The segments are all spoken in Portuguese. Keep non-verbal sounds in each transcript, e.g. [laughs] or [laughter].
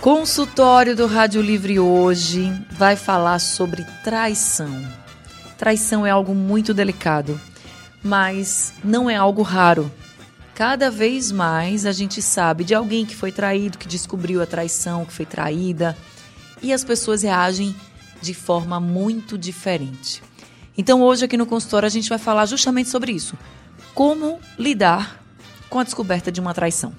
Consultório do Rádio Livre hoje vai falar sobre traição. Traição é algo muito delicado, mas não é algo raro. Cada vez mais a gente sabe de alguém que foi traído, que descobriu a traição, que foi traída, e as pessoas reagem de forma muito diferente. Então, hoje aqui no consultório a gente vai falar justamente sobre isso: como lidar com a descoberta de uma traição.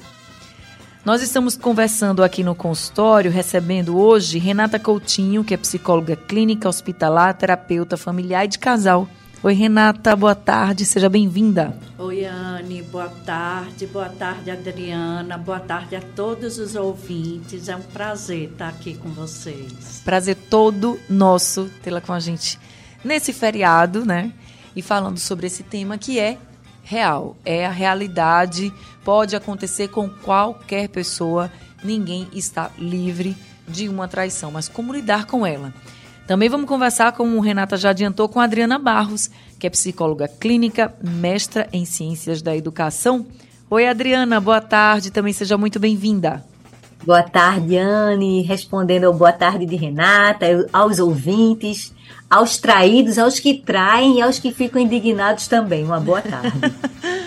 Nós estamos conversando aqui no consultório, recebendo hoje Renata Coutinho, que é psicóloga clínica, hospitalar, terapeuta familiar e de casal. Oi, Renata, boa tarde, seja bem-vinda. Oi, Anne, boa tarde, boa tarde, Adriana, boa tarde a todos os ouvintes. É um prazer estar aqui com vocês. Prazer todo nosso tê-la com a gente nesse feriado, né? E falando sobre esse tema que é real, é a realidade, pode acontecer com qualquer pessoa, ninguém está livre de uma traição, mas como lidar com ela? Também vamos conversar, como Renata já adiantou, com a Adriana Barros, que é psicóloga clínica, mestra em ciências da educação. Oi, Adriana, boa tarde, também seja muito bem-vinda. Boa tarde, Anne, respondendo ao boa tarde de Renata, aos ouvintes aos traídos, aos que traem e aos que ficam indignados também. Uma boa tarde. [laughs]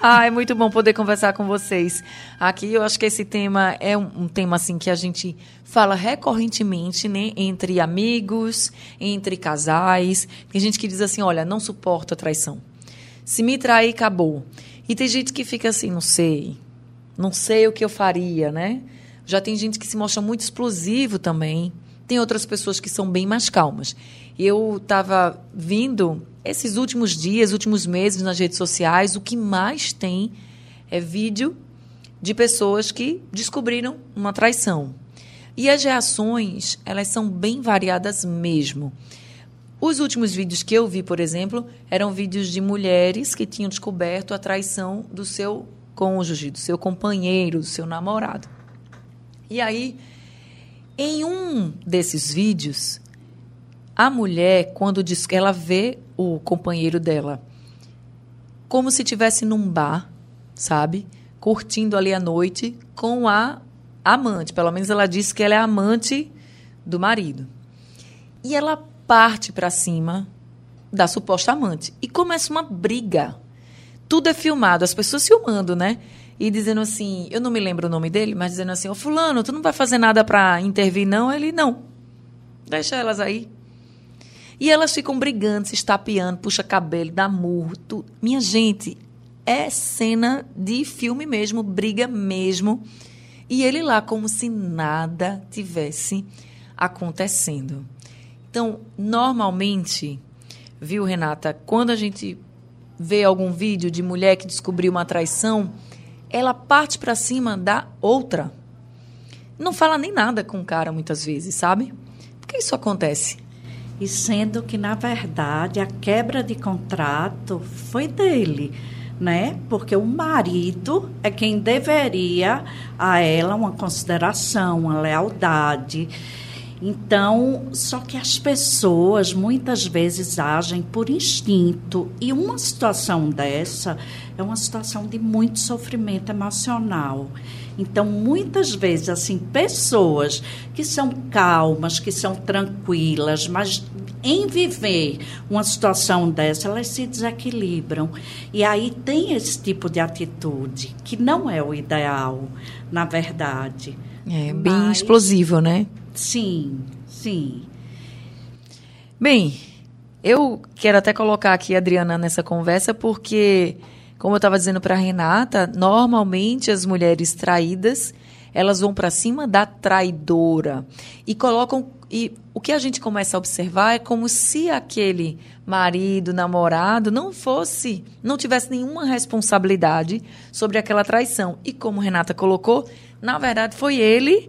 ah, é muito bom poder conversar com vocês. Aqui eu acho que esse tema é um, um, tema assim que a gente fala recorrentemente, né, entre amigos, entre casais. Tem gente que diz assim, olha, não suporto a traição. Se me trair, acabou. E tem gente que fica assim, não sei. Não sei o que eu faria, né? Já tem gente que se mostra muito explosivo também. Tem outras pessoas que são bem mais calmas. Eu estava vindo esses últimos dias, últimos meses nas redes sociais, o que mais tem é vídeo de pessoas que descobriram uma traição. E as reações, elas são bem variadas mesmo. Os últimos vídeos que eu vi, por exemplo, eram vídeos de mulheres que tinham descoberto a traição do seu cônjuge, do seu companheiro, do seu namorado. E aí em um desses vídeos, a mulher, quando diz ela vê o companheiro dela como se estivesse num bar, sabe? Curtindo ali a noite com a amante. Pelo menos ela disse que ela é amante do marido. E ela parte para cima da suposta amante e começa uma briga. Tudo é filmado, as pessoas filmando, né? e dizendo assim, eu não me lembro o nome dele, mas dizendo assim, ô fulano, tu não vai fazer nada para intervir não? Ele, não, deixa elas aí. E elas ficam brigando, se estapeando, puxa cabelo, dá murro, tudo. Minha gente, é cena de filme mesmo, briga mesmo. E ele lá como se nada tivesse acontecendo. Então, normalmente, viu, Renata, quando a gente vê algum vídeo de mulher que descobriu uma traição, ela parte para cima da outra. Não fala nem nada com o cara muitas vezes, sabe? Por que isso acontece? E sendo que, na verdade, a quebra de contrato foi dele, né? Porque o marido é quem deveria a ela uma consideração, uma lealdade. Então, só que as pessoas muitas vezes agem por instinto e uma situação dessa é uma situação de muito sofrimento emocional. Então, muitas vezes, assim, pessoas que são calmas, que são tranquilas, mas em viver uma situação dessa, elas se desequilibram. E aí tem esse tipo de atitude, que não é o ideal, na verdade. É bem mas, explosivo, né? Sim, sim. Bem, eu quero até colocar aqui a Adriana nessa conversa porque, como eu estava dizendo para Renata, normalmente as mulheres traídas elas vão para cima da traidora e colocam e o que a gente começa a observar é como se aquele marido, namorado não fosse, não tivesse nenhuma responsabilidade sobre aquela traição. E como Renata colocou, na verdade foi ele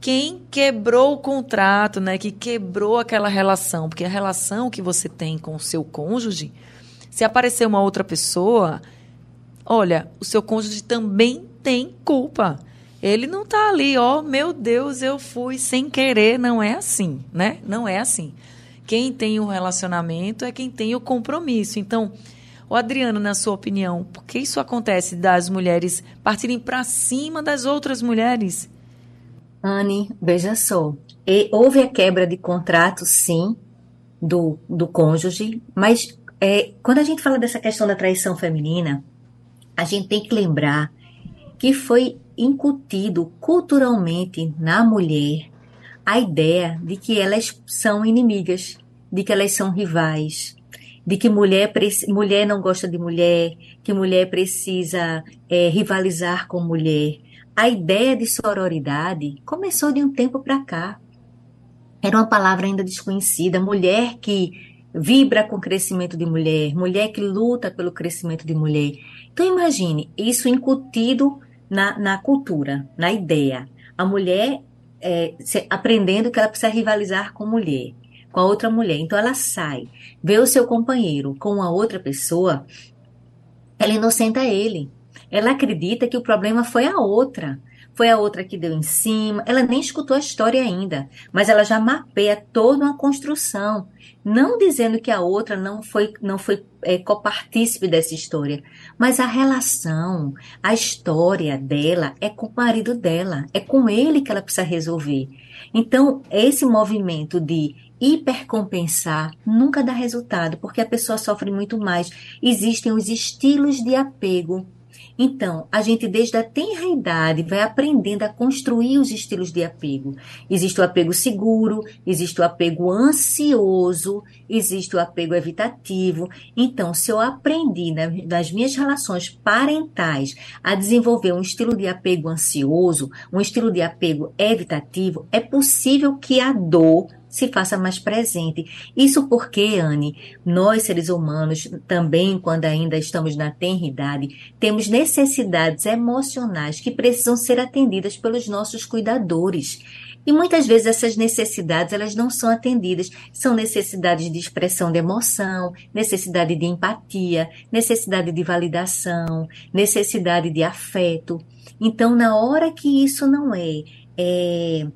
quem quebrou o contrato, né, que quebrou aquela relação, porque a relação que você tem com o seu cônjuge, se aparecer uma outra pessoa, olha, o seu cônjuge também tem culpa. Ele não está ali, ó, meu Deus, eu fui sem querer, não é assim, né? Não é assim. Quem tem o relacionamento é quem tem o compromisso. Então, o Adriano, na sua opinião, por que isso acontece das mulheres partirem para cima das outras mulheres? Anne, veja só. E houve a quebra de contrato, sim, do, do cônjuge, mas é, quando a gente fala dessa questão da traição feminina, a gente tem que lembrar que foi incutido culturalmente na mulher a ideia de que elas são inimigas, de que elas são rivais, de que mulher, mulher não gosta de mulher, que mulher precisa é, rivalizar com mulher. A ideia de sororidade começou de um tempo para cá. Era uma palavra ainda desconhecida. Mulher que vibra com o crescimento de mulher, mulher que luta pelo crescimento de mulher. Então imagine isso incutido na, na cultura, na ideia. A mulher é, se, aprendendo que ela precisa rivalizar com mulher, com a outra mulher. Então ela sai, vê o seu companheiro com a outra pessoa, ela inocenta ele. Ela acredita que o problema foi a outra. Foi a outra que deu em cima. Ela nem escutou a história ainda, mas ela já mapeia toda uma construção, não dizendo que a outra não foi não foi é, copartícipe dessa história, mas a relação, a história dela é com o marido dela, é com ele que ela precisa resolver. Então, esse movimento de hipercompensar nunca dá resultado, porque a pessoa sofre muito mais. Existem os estilos de apego então, a gente desde a tenra idade vai aprendendo a construir os estilos de apego. Existe o apego seguro, existe o apego ansioso, existe o apego evitativo. Então, se eu aprendi nas minhas relações parentais a desenvolver um estilo de apego ansioso, um estilo de apego evitativo, é possível que a dor se faça mais presente. Isso porque, Anne, nós seres humanos, também quando ainda estamos na tenridade, temos necessidades emocionais que precisam ser atendidas pelos nossos cuidadores. E muitas vezes essas necessidades elas não são atendidas, são necessidades de expressão de emoção, necessidade de empatia, necessidade de validação, necessidade de afeto. Então, na hora que isso não é, é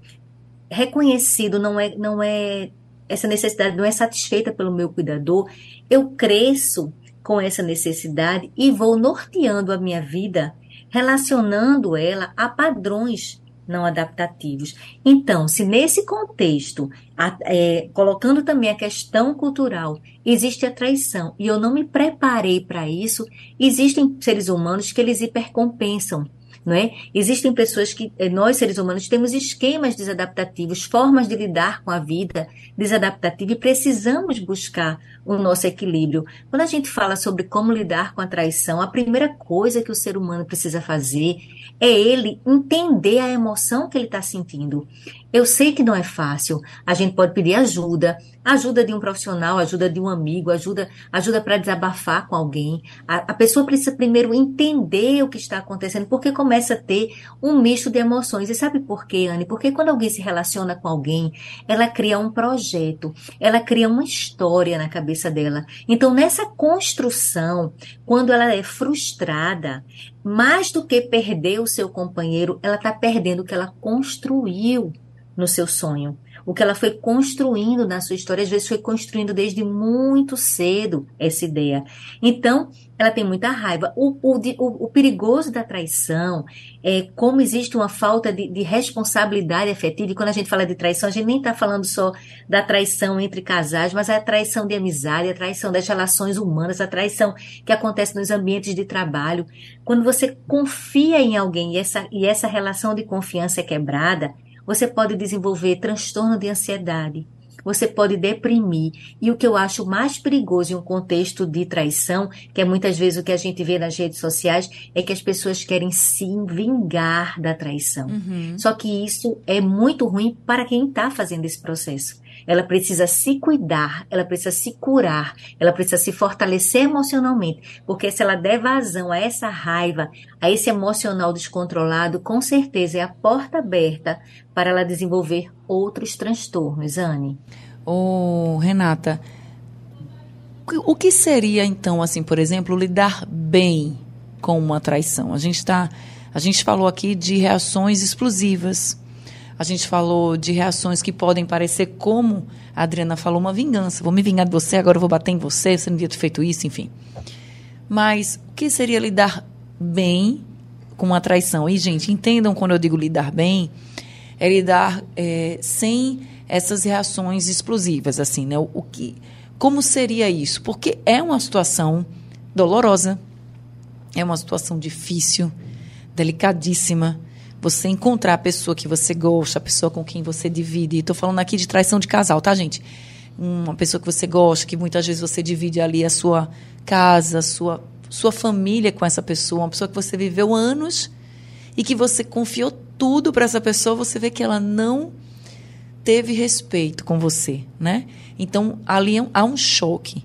reconhecido, não é, não é essa necessidade não é satisfeita pelo meu cuidador, eu cresço com essa necessidade e vou norteando a minha vida, relacionando ela a padrões não adaptativos. Então, se nesse contexto, a, é, colocando também a questão cultural, existe a traição e eu não me preparei para isso, existem seres humanos que eles hipercompensam não é? Existem pessoas que, eh, nós seres humanos, temos esquemas desadaptativos, formas de lidar com a vida desadaptativa e precisamos buscar o nosso equilíbrio. Quando a gente fala sobre como lidar com a traição, a primeira coisa que o ser humano precisa fazer é ele entender a emoção que ele está sentindo. Eu sei que não é fácil. A gente pode pedir ajuda, ajuda de um profissional, ajuda de um amigo, ajuda, ajuda para desabafar com alguém. A, a, pessoa precisa primeiro entender o que está acontecendo, porque começa a ter um misto de emoções. E sabe por quê, Anne? Porque quando alguém se relaciona com alguém, ela cria um projeto, ela cria uma história na cabeça dela. Então, nessa construção, quando ela é frustrada, mais do que perder o seu companheiro, ela está perdendo o que ela construiu no seu sonho. O que ela foi construindo na sua história, às vezes foi construindo desde muito cedo essa ideia. Então, ela tem muita raiva. O, o, o, perigoso da traição é como existe uma falta de, de, responsabilidade afetiva. E quando a gente fala de traição, a gente nem está falando só da traição entre casais, mas é a traição de amizade, a traição das relações humanas, a traição que acontece nos ambientes de trabalho. Quando você confia em alguém e essa, e essa relação de confiança é quebrada, você pode desenvolver transtorno de ansiedade, você pode deprimir. E o que eu acho mais perigoso em um contexto de traição, que é muitas vezes o que a gente vê nas redes sociais, é que as pessoas querem se vingar da traição. Uhum. Só que isso é muito ruim para quem está fazendo esse processo. Ela precisa se cuidar, ela precisa se curar, ela precisa se fortalecer emocionalmente, porque se ela der vazão a essa raiva, a esse emocional descontrolado, com certeza é a porta aberta para ela desenvolver outros transtornos, Anne. Ô, Renata, o que seria então, assim, por exemplo, lidar bem com uma traição? A gente está, a gente falou aqui de reações explosivas. A gente falou de reações que podem parecer como a Adriana falou, uma vingança. Vou me vingar de você, agora eu vou bater em você, você não devia ter feito isso, enfim. Mas o que seria lidar bem com uma traição? E, gente, entendam quando eu digo lidar bem, é lidar é, sem essas reações explosivas, assim, né? O, o que como seria isso? Porque é uma situação dolorosa, é uma situação difícil, delicadíssima. Você encontrar a pessoa que você gosta, a pessoa com quem você divide. Estou falando aqui de traição de casal, tá, gente? Uma pessoa que você gosta, que muitas vezes você divide ali a sua casa, a sua, sua família com essa pessoa, uma pessoa que você viveu anos e que você confiou tudo para essa pessoa, você vê que ela não teve respeito com você, né? Então, ali é há um choque.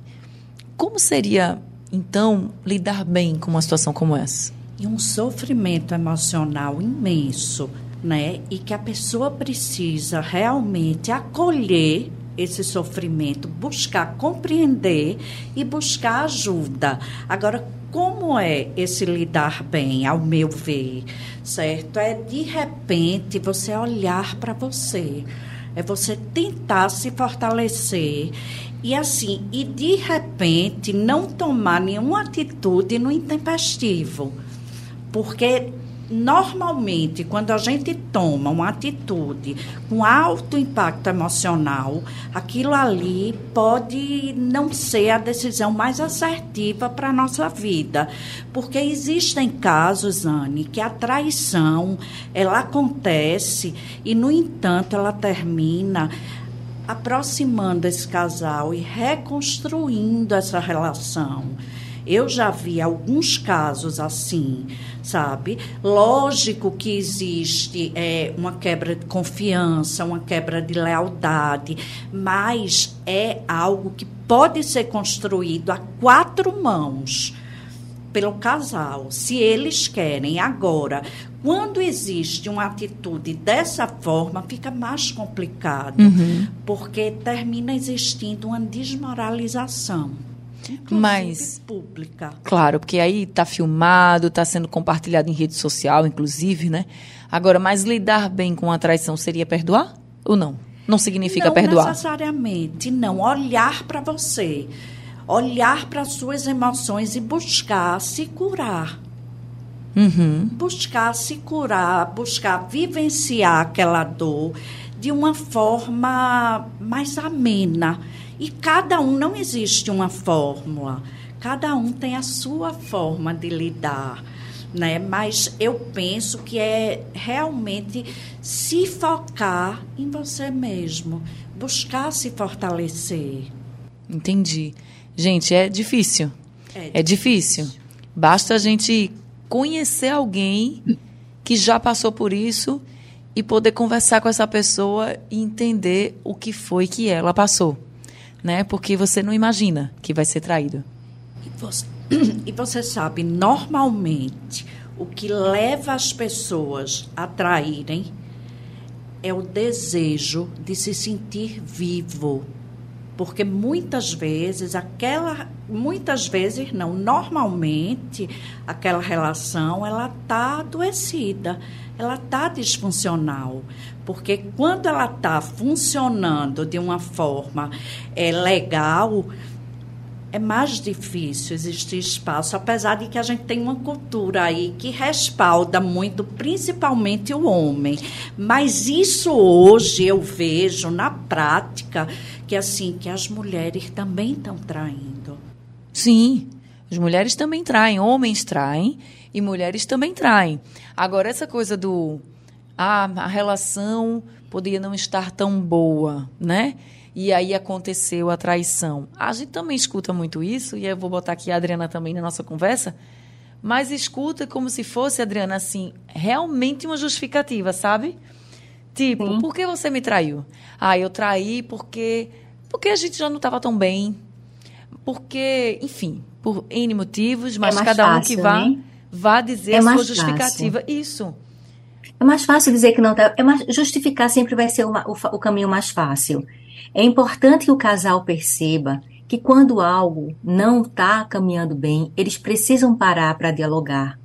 Como seria, então, lidar bem com uma situação como essa? E um sofrimento emocional imenso, né? E que a pessoa precisa realmente acolher esse sofrimento, buscar compreender e buscar ajuda. Agora, como é esse lidar bem, ao meu ver, certo? É de repente você olhar para você é você tentar se fortalecer e assim, e de repente não tomar nenhuma atitude no intempestivo. Porque normalmente, quando a gente toma uma atitude com alto impacto emocional, aquilo ali pode não ser a decisão mais assertiva para a nossa vida. Porque existem casos, Anne, que a traição ela acontece e, no entanto, ela termina aproximando esse casal e reconstruindo essa relação. Eu já vi alguns casos assim, sabe? Lógico que existe é, uma quebra de confiança, uma quebra de lealdade, mas é algo que pode ser construído a quatro mãos pelo casal, se eles querem. Agora, quando existe uma atitude dessa forma, fica mais complicado, uhum. porque termina existindo uma desmoralização mas pública. Claro, porque aí está filmado, está sendo compartilhado em rede social, inclusive, né? Agora, mas lidar bem com a traição seria perdoar ou não? Não significa não perdoar? Não necessariamente, não. Olhar para você, olhar para suas emoções e buscar se curar. Uhum. Buscar se curar, buscar vivenciar aquela dor de uma forma mais amena e cada um, não existe uma fórmula, cada um tem a sua forma de lidar. Né? Mas eu penso que é realmente se focar em você mesmo, buscar se fortalecer. Entendi. Gente, é difícil. É, é difícil. difícil. Basta a gente conhecer alguém que já passou por isso e poder conversar com essa pessoa e entender o que foi que ela passou né? Porque você não imagina que vai ser traído. E você, [clears throat] e você sabe, normalmente, o que leva as pessoas a traírem é o desejo de se sentir vivo. Porque muitas vezes aquela, muitas vezes não, normalmente aquela relação ela tá adoecida, ela tá disfuncional. Porque quando ela está funcionando de uma forma é, legal, é mais difícil existir espaço, apesar de que a gente tem uma cultura aí que respalda muito, principalmente o homem. Mas isso hoje eu vejo na prática que assim que as mulheres também estão traindo. Sim, as mulheres também traem, homens traem e mulheres também traem. Agora essa coisa do ah, a relação poderia não estar tão boa, né? E aí aconteceu a traição. A gente também escuta muito isso, e eu vou botar aqui a Adriana também na nossa conversa, mas escuta como se fosse, Adriana, assim, realmente uma justificativa, sabe? Tipo, Sim. por que você me traiu? Ah, eu traí porque porque a gente já não estava tão bem. Porque, enfim, por N motivos, é mas é cada fácil, um que vá, né? Vá dizer é a sua justificativa. Fácil. Isso. É mais fácil dizer que não tá. É mais, justificar sempre vai ser uma, o, o caminho mais fácil. É importante que o casal perceba que quando algo não está caminhando bem, eles precisam parar para dialogar.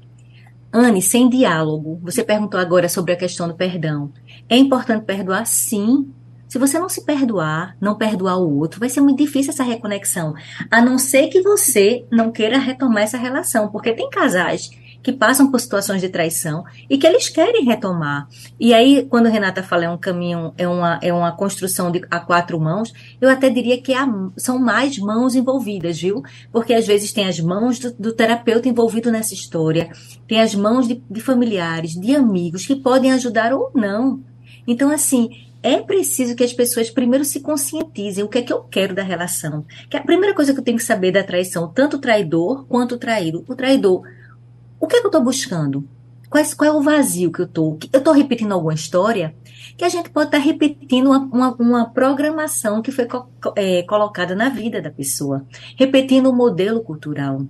Anne, sem diálogo, você perguntou agora sobre a questão do perdão. É importante perdoar, sim. Se você não se perdoar, não perdoar o outro, vai ser muito difícil essa reconexão. A não ser que você não queira retomar essa relação, porque tem casais que passam por situações de traição e que eles querem retomar. E aí, quando Renata fala é um caminho, é uma, é uma construção de, a quatro mãos, eu até diria que há, são mais mãos envolvidas, viu? Porque às vezes tem as mãos do, do terapeuta envolvido nessa história, tem as mãos de, de familiares, de amigos que podem ajudar ou não. Então, assim, é preciso que as pessoas primeiro se conscientizem o que é que eu quero da relação. Que a primeira coisa que eu tenho que saber da traição, tanto o traidor quanto o traído. O traidor, o que, é que eu estou buscando? Qual, qual, é o vazio que eu estou? Eu estou repetindo alguma história? Que a gente pode estar tá repetindo uma, uma, uma, programação que foi co é, colocada na vida da pessoa, repetindo um modelo cultural.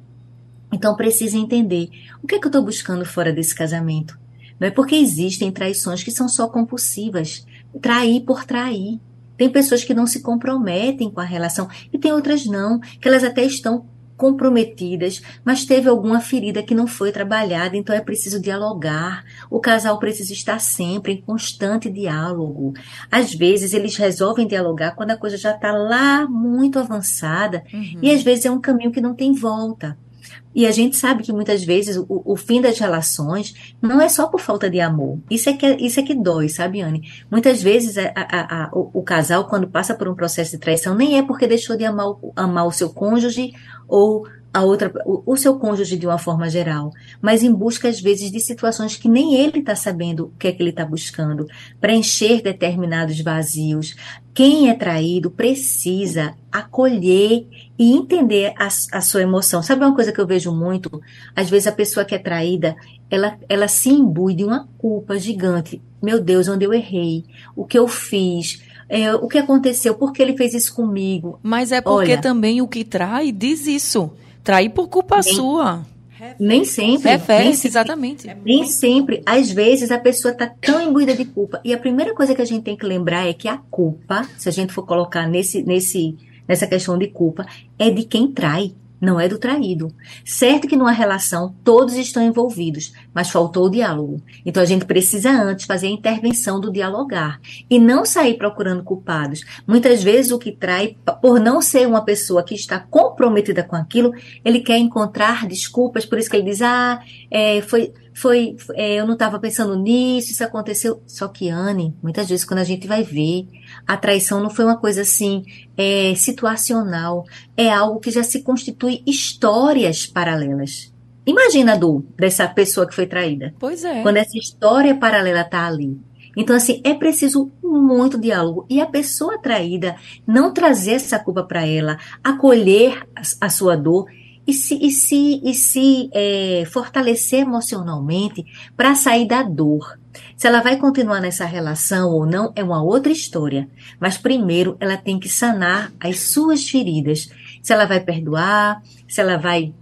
Então precisa entender o que é que eu estou buscando fora desse casamento. Não é porque existem traições que são só compulsivas, trair por trair. Tem pessoas que não se comprometem com a relação e tem outras não, que elas até estão comprometidas, mas teve alguma ferida que não foi trabalhada, então é preciso dialogar. O casal precisa estar sempre em constante diálogo. Às vezes eles resolvem dialogar quando a coisa já está lá muito avançada, uhum. e às vezes é um caminho que não tem volta. E a gente sabe que muitas vezes o, o, fim das relações não é só por falta de amor. Isso é que, isso é que dói, sabe, Anne? Muitas vezes a, a, a, o, o, casal, quando passa por um processo de traição, nem é porque deixou de amar, amar o seu cônjuge ou a outra, o, o, seu cônjuge de uma forma geral, mas em busca às vezes de situações que nem ele está sabendo o que é que ele está buscando, preencher determinados vazios. Quem é traído precisa acolher e entender a, a, sua emoção. Sabe uma coisa que eu vejo muito? Às vezes a pessoa que é traída, ela, ela se imbui de uma culpa gigante. Meu Deus, onde eu errei? O que eu fiz? É, o que aconteceu? Por que ele fez isso comigo? Mas é porque Olha, também o que trai diz isso. Trair por culpa nem, sua. Nem sempre. Refere, nem sempre, exatamente. Nem sempre. Às vezes a pessoa está tão imbuída de culpa. E a primeira coisa que a gente tem que lembrar é que a culpa, se a gente for colocar nesse, nesse, nessa questão de culpa, é de quem trai não é do traído. Certo que numa relação todos estão envolvidos, mas faltou o diálogo. Então a gente precisa antes fazer a intervenção do dialogar e não sair procurando culpados. Muitas vezes o que trai, por não ser uma pessoa que está comprometida com aquilo, ele quer encontrar desculpas, por isso que ele diz: ah, é, foi foi, é, eu não estava pensando nisso, isso aconteceu. Só que, Anne, muitas vezes quando a gente vai ver, a traição não foi uma coisa assim, é, situacional, é algo que já se constitui histórias paralelas. Imagina, Du, dessa pessoa que foi traída. Pois é. Quando essa história paralela tá ali. Então, assim, é preciso muito diálogo. E a pessoa traída não trazer essa culpa para ela, acolher a, a sua dor e se, e se, e se é, fortalecer emocionalmente para sair da dor. Se ela vai continuar nessa relação ou não é uma outra história. Mas primeiro ela tem que sanar as suas feridas. Se ela vai perdoar, se ela vai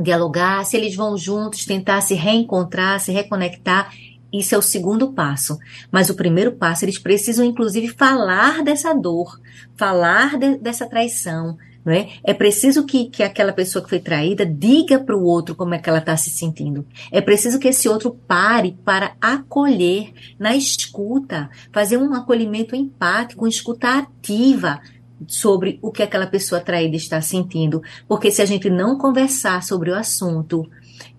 dialogar, se eles vão juntos tentar se reencontrar, se reconectar. Isso é o segundo passo. Mas o primeiro passo, eles precisam, inclusive, falar dessa dor, falar de, dessa traição, não é? é preciso que, que aquela pessoa que foi traída diga para o outro como é que ela está se sentindo. É preciso que esse outro pare para acolher na escuta, fazer um acolhimento empático, uma escuta ativa sobre o que aquela pessoa traída está sentindo. Porque se a gente não conversar sobre o assunto,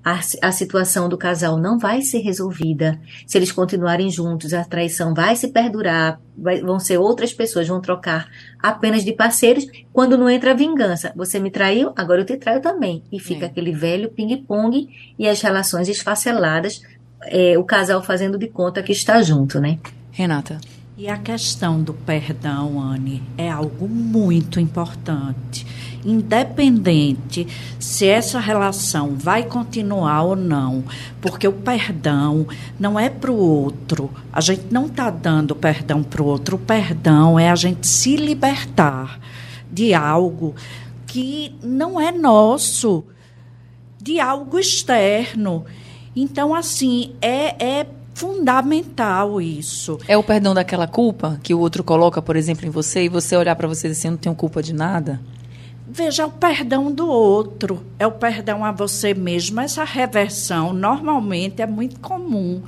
a, a situação do casal não vai ser resolvida. Se eles continuarem juntos, a traição vai se perdurar, vai, vão ser outras pessoas, vão trocar apenas de parceiros. Quando não entra a vingança, você me traiu, agora eu te traio também. E fica é. aquele velho ping-pong e as relações esfaceladas, é, o casal fazendo de conta que está junto, né? Renata. E a questão do perdão, Anne, é algo muito importante. Independente se essa relação vai continuar ou não, porque o perdão não é para o outro. A gente não está dando perdão para o outro. O perdão é a gente se libertar de algo que não é nosso, de algo externo. Então, assim, é, é fundamental isso. É o perdão daquela culpa que o outro coloca, por exemplo, em você e você olhar para você e dizer assim, eu não tenho culpa de nada? Veja, o perdão do outro, é o perdão a você mesmo. Essa reversão normalmente é muito comum,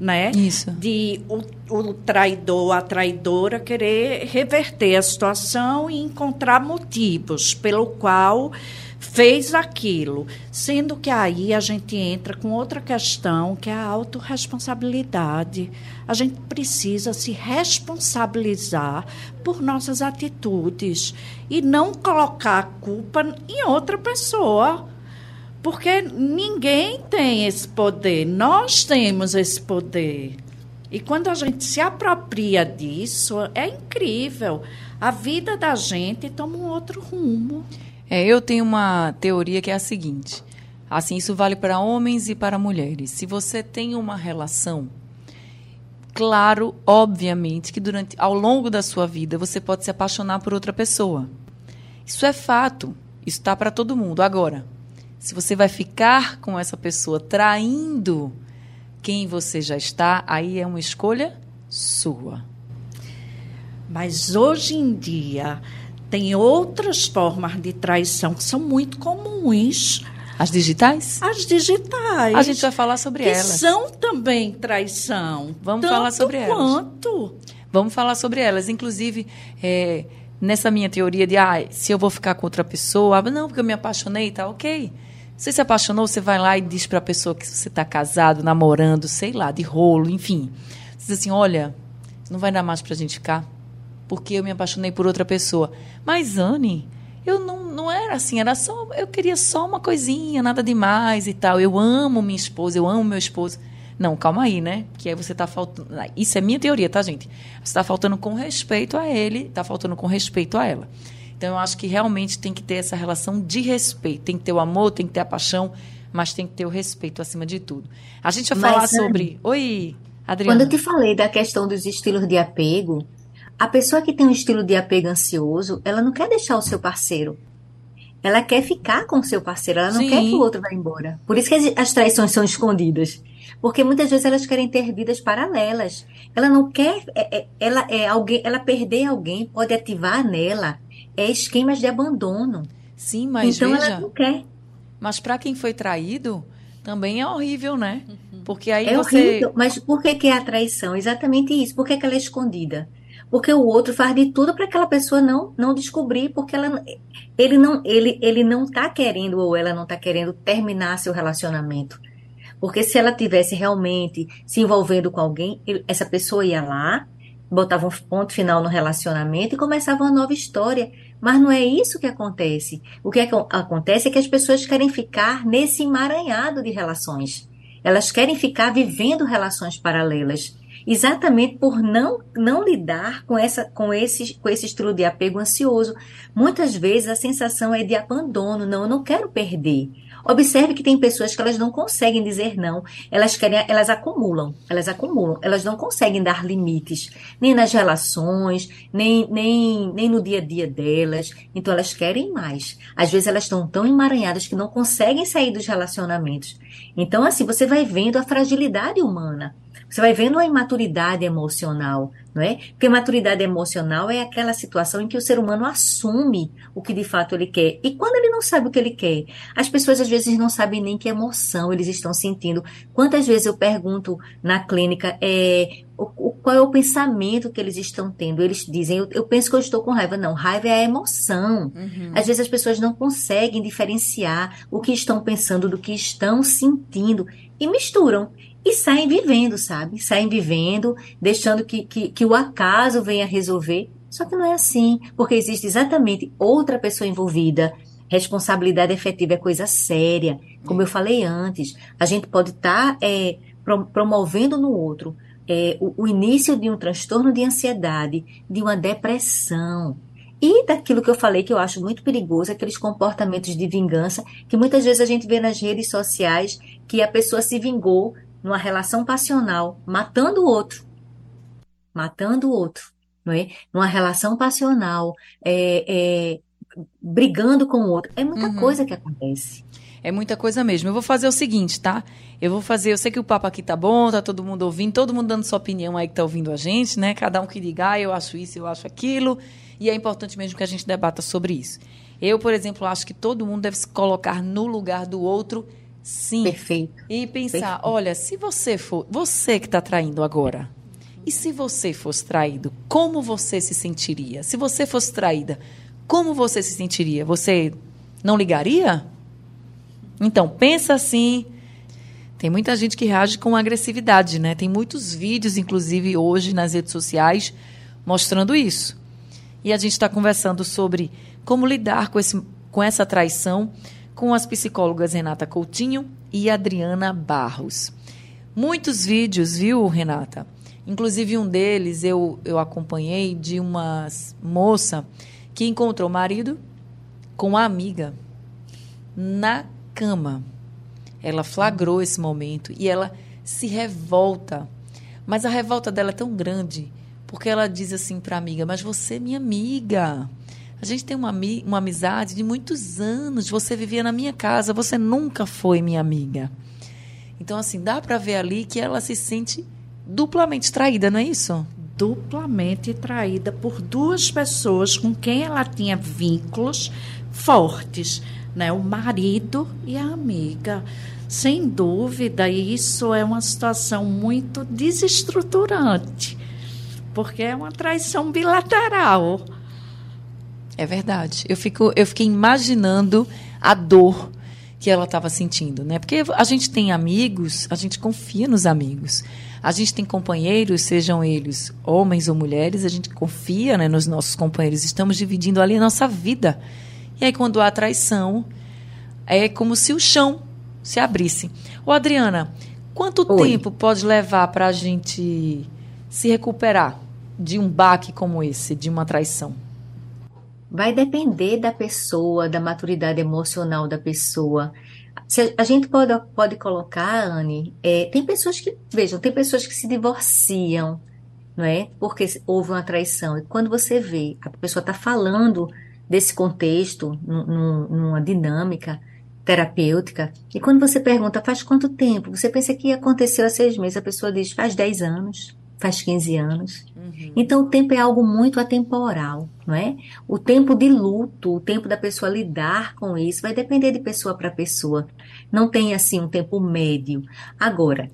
né? Isso. De o, o traidor, a traidora querer reverter a situação e encontrar motivos pelo qual fez aquilo. Sendo que aí a gente entra com outra questão, que é a autorresponsabilidade. A gente precisa se responsabilizar por nossas atitudes e não colocar a culpa em outra pessoa. Porque ninguém tem esse poder, nós temos esse poder. E quando a gente se apropria disso, é incrível. A vida da gente toma um outro rumo. É, eu tenho uma teoria que é a seguinte: assim, isso vale para homens e para mulheres. Se você tem uma relação, claro, obviamente, que durante ao longo da sua vida você pode se apaixonar por outra pessoa. Isso é fato. Isso está para todo mundo. Agora, se você vai ficar com essa pessoa traindo quem você já está, aí é uma escolha sua. Mas hoje em dia, tem outras formas de traição que são muito comuns. As digitais? As digitais. A gente vai falar sobre que elas. são também traição. Vamos falar sobre elas. quanto. Vamos falar sobre elas. Inclusive, é, nessa minha teoria de ah, se eu vou ficar com outra pessoa, ah, não, porque eu me apaixonei, tá ok. Você se apaixonou, você vai lá e diz para a pessoa que você está casado, namorando, sei lá, de rolo, enfim. Você diz assim: olha, não vai dar mais para a gente ficar porque eu me apaixonei por outra pessoa. Mas, Anne, eu não, não era assim, era só. Eu queria só uma coisinha, nada demais e tal. Eu amo minha esposa, eu amo meu esposo. Não, calma aí, né? Que aí você está faltando. Isso é minha teoria, tá, gente? Você está faltando com respeito a ele, está faltando com respeito a ela. Então, eu acho que realmente tem que ter essa relação de respeito. Tem que ter o amor, tem que ter a paixão, mas tem que ter o respeito acima de tudo. A gente vai mas, falar sobre. Oi, Adriana. Quando eu te falei da questão dos estilos de apego, a pessoa que tem um estilo de apego ansioso, ela não quer deixar o seu parceiro. Ela quer ficar com o seu parceiro, ela não Sim. quer que o outro vá embora. Por isso que as traições são escondidas. Porque muitas vezes elas querem ter vidas paralelas. Ela não quer, é, é, ela é alguém, ela perder alguém pode ativar nela é esquemas de abandono. Sim, mas então veja, ela não quer. Mas para quem foi traído, também é horrível, né? Uhum. Porque aí é você horrível, mas por que, que é a traição? Exatamente isso. Por que, que ela é escondida? Porque o outro faz de tudo para aquela pessoa não não descobrir, porque ela, ele não ele ele não está querendo ou ela não está querendo terminar seu relacionamento. Porque se ela tivesse realmente se envolvendo com alguém, ele, essa pessoa ia lá, botava um ponto final no relacionamento e começava uma nova história. Mas não é isso que acontece. O que é que acontece é que as pessoas querem ficar nesse emaranhado de relações. Elas querem ficar vivendo relações paralelas exatamente por não, não lidar com, essa, com, esse, com esse estilo de apego ansioso. Muitas vezes a sensação é de abandono, não, eu não quero perder. Observe que tem pessoas que elas não conseguem dizer não, elas querem, elas acumulam, elas acumulam, elas não conseguem dar limites, nem nas relações, nem, nem, nem no dia a dia delas. Então elas querem mais. Às vezes elas estão tão emaranhadas que não conseguem sair dos relacionamentos. Então, assim, você vai vendo a fragilidade humana. Você vai vendo a imaturidade emocional, não é? Porque maturidade emocional é aquela situação em que o ser humano assume o que de fato ele quer. E quando ele não sabe o que ele quer, as pessoas às vezes não sabem nem que emoção eles estão sentindo. Quantas vezes eu pergunto na clínica é, o, qual é o pensamento que eles estão tendo? Eles dizem, eu, eu penso que eu estou com raiva. Não, raiva é a emoção. Uhum. Às vezes as pessoas não conseguem diferenciar o que estão pensando do que estão sentindo e misturam e saem vivendo, sabe? Saem vivendo, deixando que, que, que o acaso venha resolver. Só que não é assim, porque existe exatamente outra pessoa envolvida. Responsabilidade efetiva é coisa séria. Como eu falei antes, a gente pode estar tá, é, promovendo no outro é, o, o início de um transtorno de ansiedade, de uma depressão. E daquilo que eu falei que eu acho muito perigoso, aqueles comportamentos de vingança, que muitas vezes a gente vê nas redes sociais que a pessoa se vingou numa relação passional, matando o outro. Matando o outro, não é? Numa relação passional, é, é, brigando com o outro. É muita uhum. coisa que acontece. É muita coisa mesmo. Eu vou fazer o seguinte, tá? Eu vou fazer, eu sei que o papo aqui tá bom, tá todo mundo ouvindo, todo mundo dando sua opinião aí que tá ouvindo a gente, né? Cada um que diga, ah, eu acho isso, eu acho aquilo. E é importante mesmo que a gente debata sobre isso. Eu, por exemplo, acho que todo mundo deve se colocar no lugar do outro, sim. Perfeito. E pensar, Perfeito. olha, se você for, você que está traindo agora, e se você fosse traído, como você se sentiria? Se você fosse traída, como você se sentiria? Você não ligaria? Então, pensa assim. Tem muita gente que reage com agressividade, né? Tem muitos vídeos, inclusive hoje nas redes sociais, mostrando isso. E a gente está conversando sobre como lidar com, esse, com essa traição com as psicólogas Renata Coutinho e Adriana Barros. Muitos vídeos, viu, Renata? Inclusive um deles eu, eu acompanhei de uma moça que encontrou o marido com a amiga na cama. Ela flagrou esse momento e ela se revolta. Mas a revolta dela é tão grande porque ela diz assim para a amiga: Mas você é minha amiga. A gente tem uma, uma amizade de muitos anos. Você vivia na minha casa, você nunca foi minha amiga. Então, assim, dá para ver ali que ela se sente duplamente traída, não é isso? Duplamente traída por duas pessoas com quem ela tinha vínculos fortes né? O marido e a amiga. Sem dúvida, isso é uma situação muito desestruturante, porque é uma traição bilateral. É verdade. Eu, fico, eu fiquei imaginando a dor que ela estava sentindo, né? Porque a gente tem amigos, a gente confia nos amigos. A gente tem companheiros, sejam eles homens ou mulheres, a gente confia né, nos nossos companheiros. Estamos dividindo ali a nossa vida. E aí, quando há traição, é como se o chão se abrisse. Ô, Adriana, quanto Oi. tempo pode levar para a gente se recuperar de um baque como esse, de uma traição? Vai depender da pessoa, da maturidade emocional da pessoa. Se a gente pode, pode colocar, Anne, é, tem pessoas que, vejam, tem pessoas que se divorciam, não é? Porque houve uma traição. E quando você vê, a pessoa está falando desse contexto, num, numa dinâmica terapêutica, e quando você pergunta faz quanto tempo, você pensa que aconteceu há seis meses, a pessoa diz faz dez anos, faz 15 anos. Uhum. Então o tempo é algo muito atemporal, não é? O tempo de luto, o tempo da pessoa lidar com isso, vai depender de pessoa para pessoa. Não tem assim um tempo médio. Agora,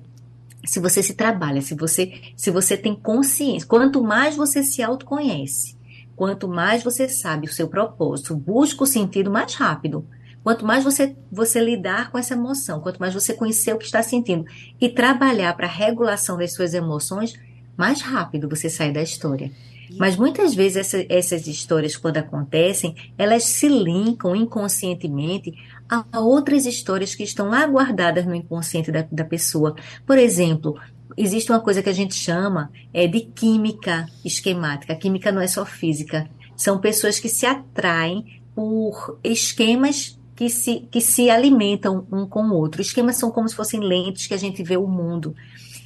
se você se trabalha, se você, se você tem consciência, quanto mais você se autoconhece, Quanto mais você sabe o seu propósito, busca o sentido mais rápido. Quanto mais você, você lidar com essa emoção, quanto mais você conhecer o que está sentindo e trabalhar para a regulação das suas emoções, mais rápido você sai da história. Mas muitas vezes essa, essas histórias, quando acontecem, elas se linkam inconscientemente a outras histórias que estão lá guardadas no inconsciente da, da pessoa. Por exemplo, existe uma coisa que a gente chama é, de química esquemática. Química não é só física. São pessoas que se atraem por esquemas que se, que se alimentam um com o outro. Esquemas são como se fossem lentes que a gente vê o mundo.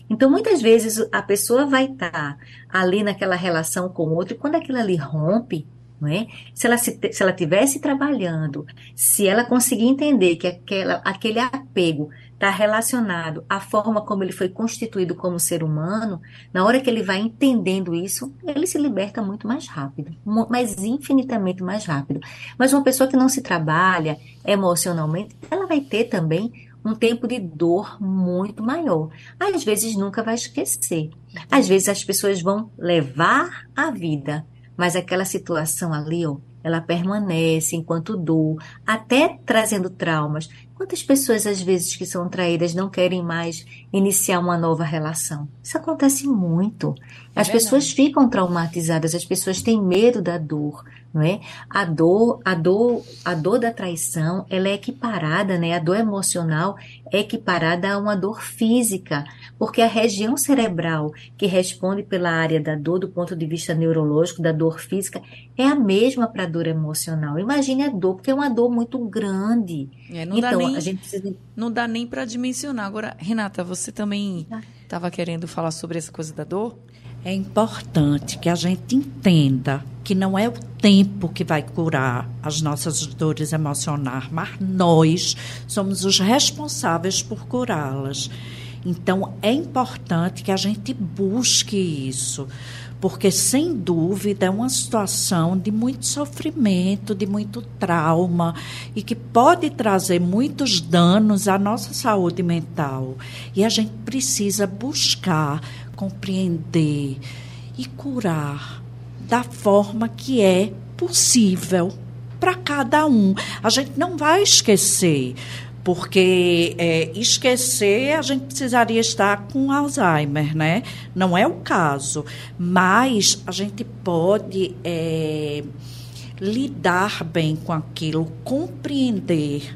Então, muitas vezes, a pessoa vai estar ali naquela relação com o outro, e quando aquilo ali rompe, não é? Se ela se, se ela tivesse trabalhando, se ela conseguir entender que aquela, aquele apego está relacionado à forma como ele foi constituído como ser humano, na hora que ele vai entendendo isso, ele se liberta muito mais rápido, mas infinitamente mais rápido. Mas uma pessoa que não se trabalha emocionalmente, ela vai ter também um tempo de dor muito maior. Às vezes nunca vai esquecer. Às vezes as pessoas vão levar a vida, mas aquela situação ali, ó, ela permanece enquanto dor, até trazendo traumas. Quantas pessoas, às vezes, que são traídas não querem mais iniciar uma nova relação? Isso acontece muito. As é pessoas ficam traumatizadas, as pessoas têm medo da dor, não é? A dor, a dor, a dor da traição, ela é equiparada, né? A dor emocional é equiparada a uma dor física, porque a região cerebral que responde pela área da dor do ponto de vista neurológico, da dor física, é a mesma para a dor emocional. Imagine a dor, porque é uma dor muito grande. É, não então, nem, a gente precisa... não dá nem para dimensionar. Agora, Renata, você também estava ah. querendo falar sobre essa coisa da dor? É importante que a gente entenda que não é o tempo que vai curar as nossas dores emocionais, mas nós somos os responsáveis por curá-las. Então, é importante que a gente busque isso, porque, sem dúvida, é uma situação de muito sofrimento, de muito trauma e que pode trazer muitos danos à nossa saúde mental. E a gente precisa buscar compreender e curar da forma que é possível para cada um. A gente não vai esquecer, porque é, esquecer a gente precisaria estar com Alzheimer, né? Não é o caso, mas a gente pode é, lidar bem com aquilo, compreender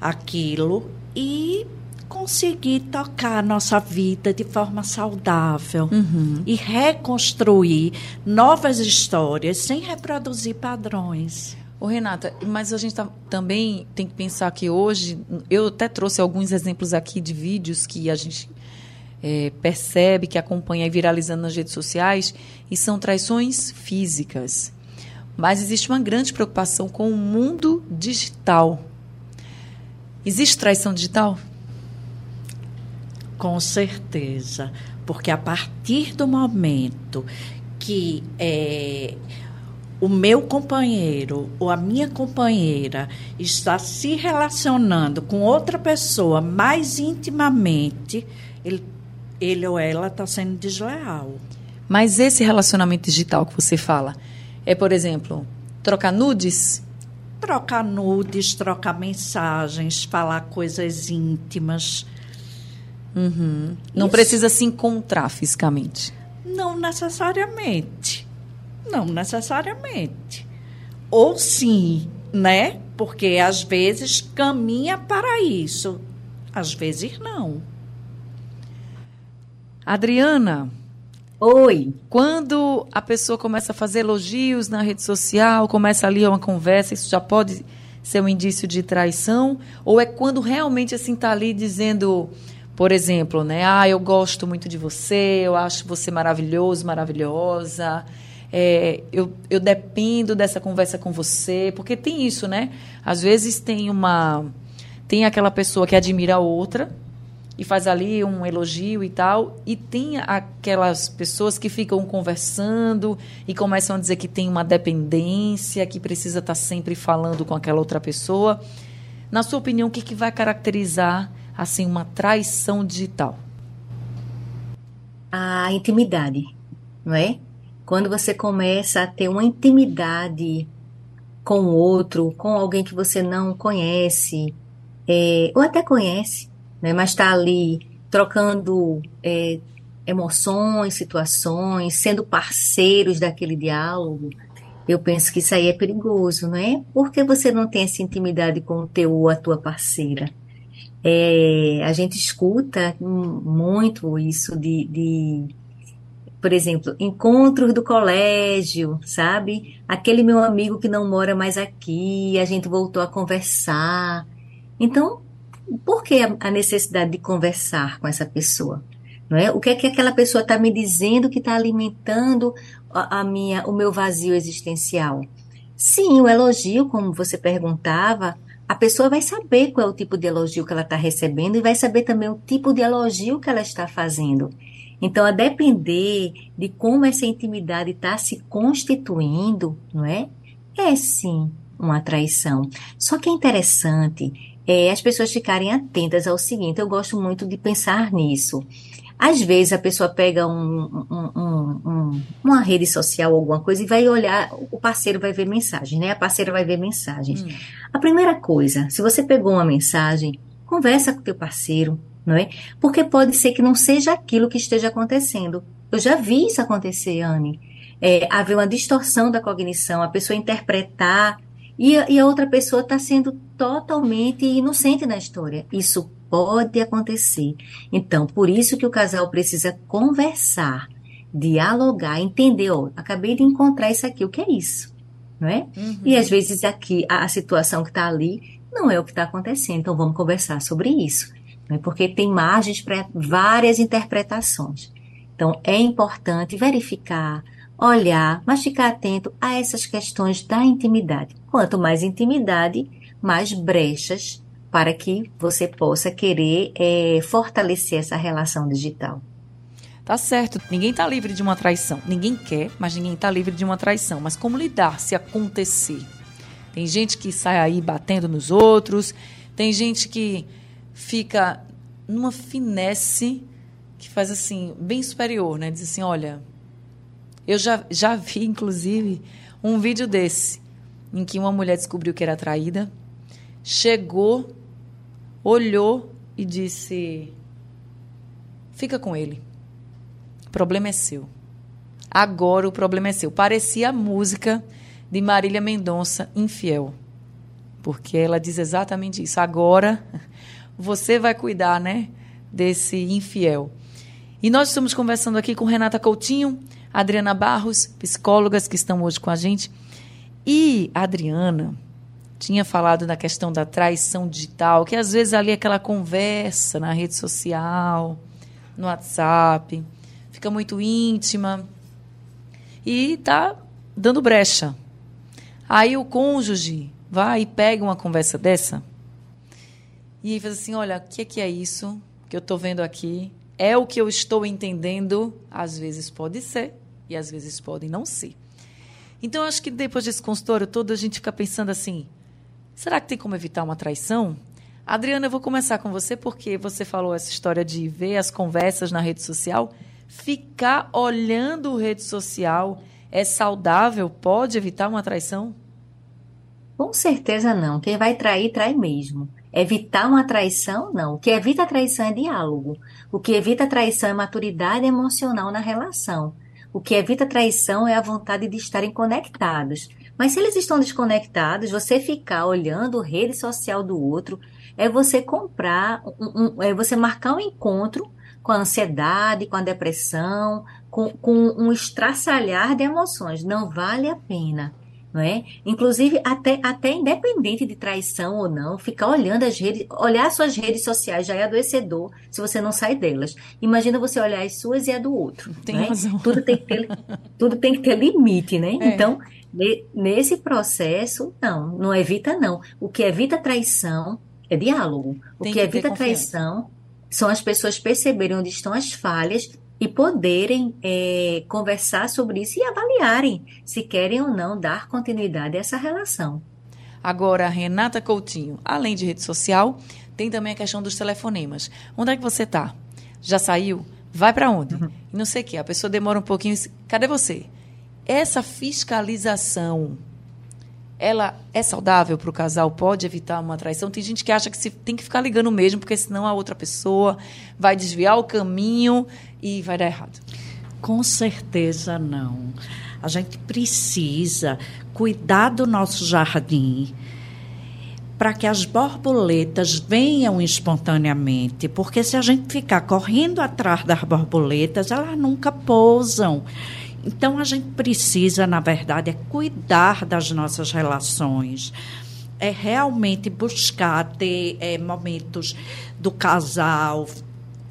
aquilo e conseguir tocar a nossa vida de forma saudável uhum. e reconstruir novas histórias sem reproduzir padrões. Ô, Renata, mas a gente tá, também tem que pensar que hoje, eu até trouxe alguns exemplos aqui de vídeos que a gente é, percebe, que acompanha viralizando nas redes sociais, e são traições físicas. Mas existe uma grande preocupação com o mundo digital. Existe traição digital? Com certeza, porque a partir do momento que é, o meu companheiro ou a minha companheira está se relacionando com outra pessoa mais intimamente, ele, ele ou ela está sendo desleal. Mas esse relacionamento digital que você fala é, por exemplo, trocar nudes? Trocar nudes, trocar mensagens, falar coisas íntimas Uhum. Não Isso. precisa se encontrar fisicamente. Não necessariamente. Não necessariamente. Ou sim, né? Porque às vezes caminha para isso, às vezes não. Adriana. Oi. Quando a pessoa começa a fazer elogios na rede social, começa ali uma conversa, isso já pode ser um indício de traição? Ou é quando realmente assim está ali dizendo por exemplo, né? Ah, eu gosto muito de você, eu acho você maravilhoso, maravilhosa. É, eu, eu dependo dessa conversa com você, porque tem isso, né? Às vezes tem uma. Tem aquela pessoa que admira a outra e faz ali um elogio e tal, e tem aquelas pessoas que ficam conversando e começam a dizer que tem uma dependência, que precisa estar sempre falando com aquela outra pessoa. Na sua opinião, o que, que vai caracterizar assim uma traição digital? A intimidade, não é? Quando você começa a ter uma intimidade com o outro, com alguém que você não conhece, é, ou até conhece, né, mas está ali trocando é, emoções, situações, sendo parceiros daquele diálogo, eu penso que isso aí é perigoso, não é? Porque você não tem essa intimidade com o teu ou a tua parceira. É, a gente escuta muito isso de, de, por exemplo, encontros do colégio, sabe? Aquele meu amigo que não mora mais aqui, a gente voltou a conversar. Então, por que a necessidade de conversar com essa pessoa? Não é? O que é que aquela pessoa está me dizendo que está alimentando a, a minha, o meu vazio existencial? Sim, o elogio, como você perguntava, a pessoa vai saber qual é o tipo de elogio que ela está recebendo e vai saber também o tipo de elogio que ela está fazendo. Então, a depender de como essa intimidade está se constituindo, não é? É sim uma traição. Só que é interessante é, as pessoas ficarem atentas ao seguinte: eu gosto muito de pensar nisso. Às vezes a pessoa pega um, um, um, uma rede social, alguma coisa, e vai olhar, o parceiro vai ver mensagem, né? A parceira vai ver mensagens. Hum. A primeira coisa, se você pegou uma mensagem, conversa com o teu parceiro, não é? Porque pode ser que não seja aquilo que esteja acontecendo. Eu já vi isso acontecer, Anne. É, haver uma distorção da cognição, a pessoa interpretar e a, e a outra pessoa está sendo totalmente inocente na história. Isso pode acontecer. Então, por isso que o casal precisa conversar, dialogar, entender, ó, acabei de encontrar isso aqui, o que é isso? Não é? Uhum. E às vezes aqui, a, a situação que está ali não é o que está acontecendo, então vamos conversar sobre isso. Né? Porque tem margens para várias interpretações. Então, é importante verificar, olhar, mas ficar atento a essas questões da intimidade. Quanto mais intimidade, mais brechas para que você possa querer é, fortalecer essa relação digital. Tá certo, ninguém está livre de uma traição. Ninguém quer, mas ninguém está livre de uma traição. Mas como lidar se acontecer? Tem gente que sai aí batendo nos outros, tem gente que fica numa finesse que faz assim, bem superior, né? Diz assim: olha, eu já, já vi, inclusive, um vídeo desse, em que uma mulher descobriu que era traída, chegou olhou e disse: Fica com ele. O problema é seu. Agora o problema é seu. Parecia a música de Marília Mendonça, Infiel. Porque ela diz exatamente isso. Agora você vai cuidar, né, desse infiel. E nós estamos conversando aqui com Renata Coutinho, Adriana Barros, psicólogas que estão hoje com a gente. E Adriana, tinha falado na questão da traição digital, que às vezes ali aquela conversa na rede social, no WhatsApp, fica muito íntima e tá dando brecha. Aí o cônjuge vai e pega uma conversa dessa e faz assim: olha, o que, é que é isso que eu estou vendo aqui? É o que eu estou entendendo? Às vezes pode ser e às vezes pode não ser. Então, acho que depois desse consultório todo, a gente fica pensando assim: Será que tem como evitar uma traição? Adriana, eu vou começar com você porque você falou essa história de ver as conversas na rede social. Ficar olhando rede social é saudável? Pode evitar uma traição? Com certeza não. Quem vai trair, trai mesmo. Evitar uma traição, não. O que evita a traição é diálogo. O que evita a traição é maturidade emocional na relação. O que evita a traição é a vontade de estarem conectados. Mas se eles estão desconectados, você ficar olhando rede social do outro é você comprar, um, um, é você marcar um encontro com a ansiedade, com a depressão, com, com um estraçalhar de emoções. Não vale a pena. Não é? Inclusive, até, até independente de traição ou não, ficar olhando as redes, olhar suas redes sociais já é adoecedor se você não sai delas. Imagina você olhar as suas e a do outro. Tem é? razão. Tudo tem que ter, tudo tem que ter limite, né? É. Então, Nesse processo, não, não evita não. O que evita traição é diálogo. O que, que evita traição são as pessoas perceberem onde estão as falhas e poderem é, conversar sobre isso e avaliarem se querem ou não dar continuidade a essa relação. Agora, Renata Coutinho, além de rede social, tem também a questão dos telefonemas. Onde é que você está? Já saiu? Vai para onde? Uhum. Não sei o quê. A pessoa demora um pouquinho. Cadê você? Essa fiscalização, ela é saudável para o casal? Pode evitar uma traição? Tem gente que acha que se, tem que ficar ligando mesmo, porque senão a outra pessoa vai desviar o caminho e vai dar errado. Com certeza não. A gente precisa cuidar do nosso jardim para que as borboletas venham espontaneamente, porque se a gente ficar correndo atrás das borboletas, elas nunca pousam. Então a gente precisa, na verdade, é cuidar das nossas relações. É realmente buscar ter é, momentos do casal,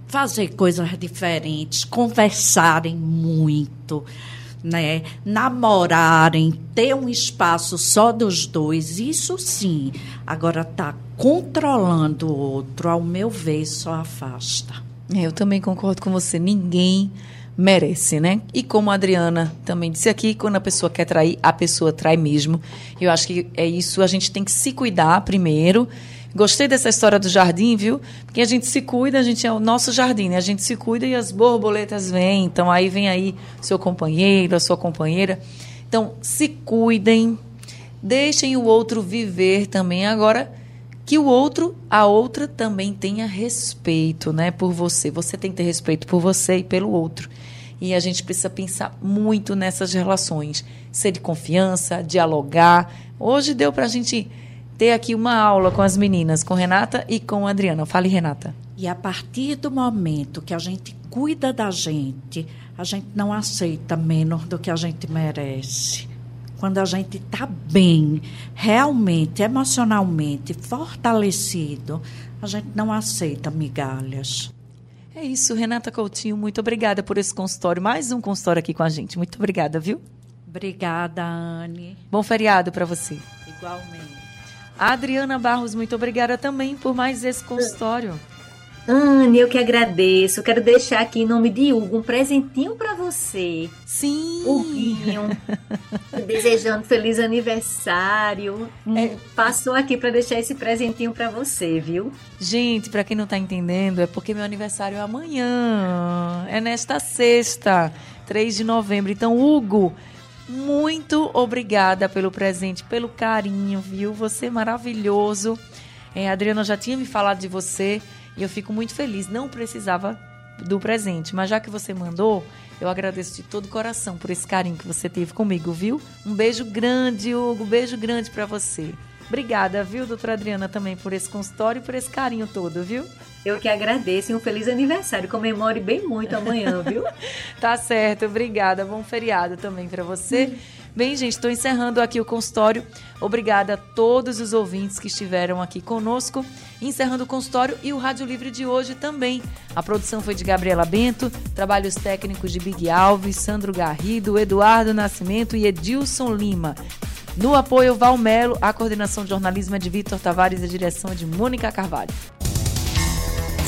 fazer coisas diferentes, conversarem muito, né? namorarem, ter um espaço só dos dois, isso sim. Agora, tá controlando o outro, ao meu ver, só afasta. É, eu também concordo com você. Ninguém merece, né? E como a Adriana também disse aqui, quando a pessoa quer trair, a pessoa trai mesmo. Eu acho que é isso, a gente tem que se cuidar primeiro, Gostei dessa história do jardim, viu? Porque a gente se cuida, a gente é o nosso jardim, né? A gente se cuida e as borboletas vêm. Então aí vem aí seu companheiro, a sua companheira. Então se cuidem, deixem o outro viver também. Agora que o outro, a outra também tenha respeito, né, por você. Você tem que ter respeito por você e pelo outro. E a gente precisa pensar muito nessas relações, ser de confiança, dialogar. Hoje deu para a gente ter aqui uma aula com as meninas, com Renata e com Adriana. Fale, Renata. E a partir do momento que a gente cuida da gente, a gente não aceita menos do que a gente merece. Quando a gente está bem, realmente, emocionalmente fortalecido, a gente não aceita migalhas. É isso, Renata Coutinho, muito obrigada por esse consultório. Mais um consultório aqui com a gente. Muito obrigada, viu? Obrigada, Anne. Bom feriado para você. Igualmente. Adriana Barros, muito obrigada também por mais esse consultório. Anne, eu que agradeço. Quero deixar aqui em nome de Hugo um presentinho para você. Sim. Huguinho. [laughs] desejando feliz aniversário. É. Passou aqui para deixar esse presentinho para você, viu? Gente, para quem não tá entendendo, é porque meu aniversário é amanhã. É nesta sexta, 3 de novembro. Então, Hugo, muito obrigada pelo presente, pelo carinho, viu? Você é maravilhoso. É, a Adriana já tinha me falado de você e eu fico muito feliz. Não precisava do presente, mas já que você mandou, eu agradeço de todo o coração por esse carinho que você teve comigo, viu? Um beijo grande, Hugo. Um beijo grande para você. Obrigada, viu, doutora Adriana, também por esse consultório e por esse carinho todo, viu? Eu que agradeço e um feliz aniversário. Comemore bem muito amanhã, viu? [laughs] tá certo, obrigada. Bom feriado também para você. Bem, gente, estou encerrando aqui o consultório. Obrigada a todos os ouvintes que estiveram aqui conosco. Encerrando o consultório e o Rádio Livre de hoje também. A produção foi de Gabriela Bento, trabalhos técnicos de Big Alves, Sandro Garrido, Eduardo Nascimento e Edilson Lima. No apoio Valmelo, a coordenação de jornalismo é de Vitor Tavares e a direção é de Mônica Carvalho.